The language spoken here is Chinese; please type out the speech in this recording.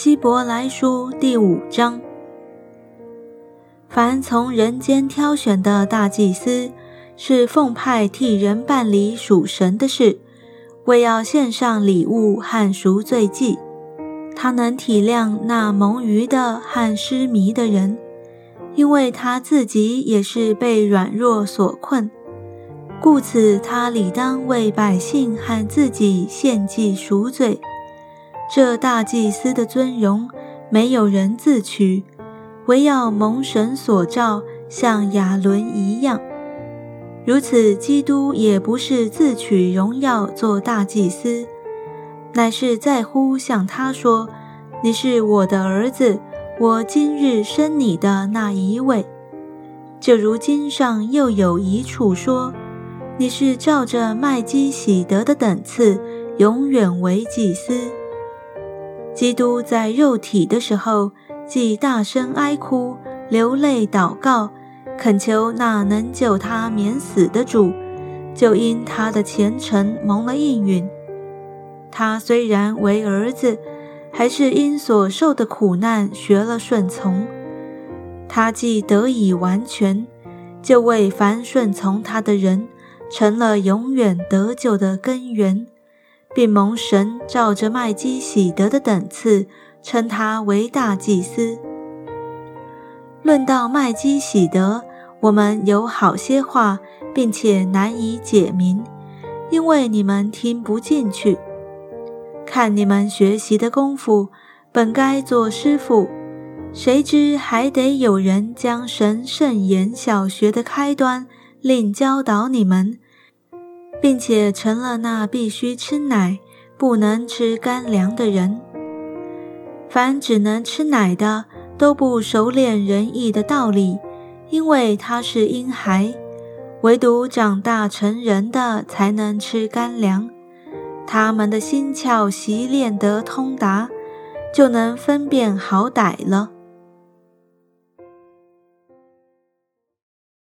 希伯来书第五章：凡从人间挑选的大祭司，是奉派替人办理属神的事，为要献上礼物和赎罪祭。他能体谅那蒙愚的和失迷的人，因为他自己也是被软弱所困，故此他理当为百姓和自己献祭赎罪。这大祭司的尊荣，没有人自取，唯要蒙神所召，像亚伦一样。如此，基督也不是自取荣耀做大祭司，乃是在乎向他说：“你是我的儿子，我今日生你的那一位。”就如今上又有一处说：“你是照着麦基喜德的等次，永远为祭司。”基督在肉体的时候，既大声哀哭、流泪祷告，恳求那能救他免死的主，就因他的虔诚蒙了应允。他虽然为儿子，还是因所受的苦难学了顺从。他既得以完全，就为凡顺从他的人，成了永远得救的根源。并蒙神照着麦基喜德的等次，称他为大祭司。论到麦基喜德，我们有好些话，并且难以解明，因为你们听不进去。看你们学习的功夫，本该做师傅，谁知还得有人将神圣言小学的开端，另教导你们。并且成了那必须吃奶、不能吃干粮的人。凡只能吃奶的，都不熟练仁义的道理，因为他是婴孩；唯独长大成人的，才能吃干粮。他们的心窍习练得通达，就能分辨好歹了。